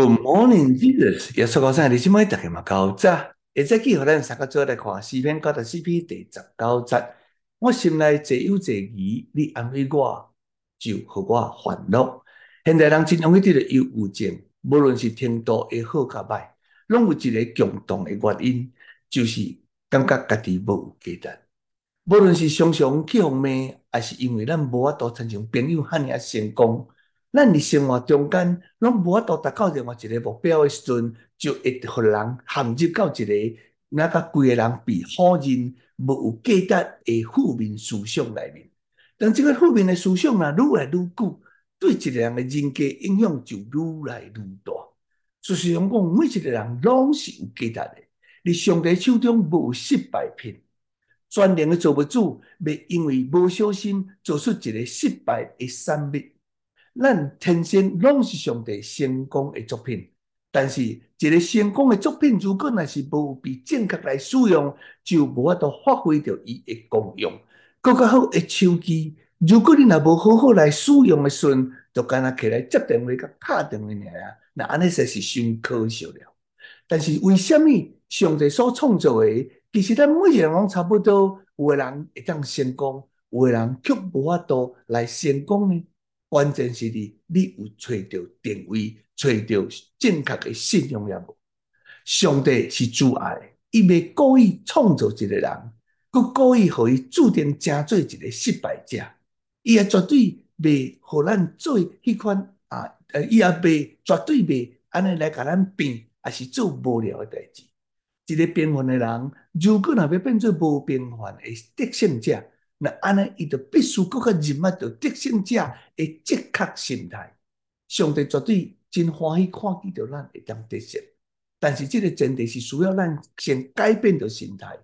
Good morning, Jesus。耶稣讲声，你今晚大家嘛高早。一早起，互咱三个做来看视频九十四篇第十九节。我心内济忧济疑，你安慰我，就互我烦恼。现代人真容易得了忧郁症，无论是程度会好甲歹，拢有一个共同的原因，就是感觉家己无有价值。无论是常常去互骂，还是因为咱无法度亲像朋友遐尔成功。咱伫生活中间，拢无法度达到另外一个目标的时阵，就会互人陷入到一个那个规个人被否认、无有价值的负面思想内面。当这个负面的思想啊愈来愈久，对一个人的人格影响就愈来愈大。事实上讲，每一个人拢是有价值的，伫上帝手中无有失败品。全能的造物主，未因为无小心做出一个失败的产物。咱天生拢是上帝成功的作品，但是一个成功的作品，如果若是无被正确来使用，就无法度发挥着伊的功用。更较好的手机，如果你若无好好来使用的时阵，就干那起来接电话、甲拍电话尔啊，那安尼实是伤可惜了。但是为什么上帝所创造的，其实咱每一个人拢差不多，有个人会当成功，有个人却无法度来成功呢？关键是你，你有找到定位，找到正确的信仰也无？上帝是主爱，伊未故意创造一个人，佮故意互伊注定成做一个失败者。伊也绝对未互咱做迄款啊，呃，伊也未绝对未安尼来甲咱变，还是做无聊的代志。一个平凡的人，如果若要变做无平凡的得胜者。那安尼，伊就必须搁较认识到得胜者的正确心态。上帝绝对真欢喜看见到咱会当得胜，但是这个前提是需要咱先改变着心态。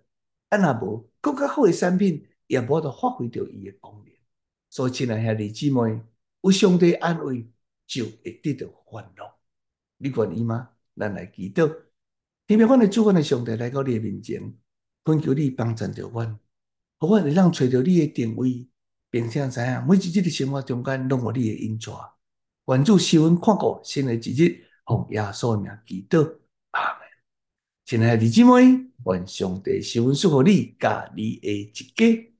啊，若无搁较好的产品，也无法发挥着伊的功能。所以，亲爱兄弟姊妹，有上帝安慰，就会得到欢乐。你愿意吗？咱来祈祷，天父，我的主，我的上帝来到你的面前，恳求你帮助着阮。互，我会让找到你的定位，并且知影每一日的生活中间拢有你的引带。愿主赐阮看过新的一日，奉耶稣的名祈祷，阿门。亲爱的弟兄姊妹，愿上帝赐阮祝福你，甲你的一家。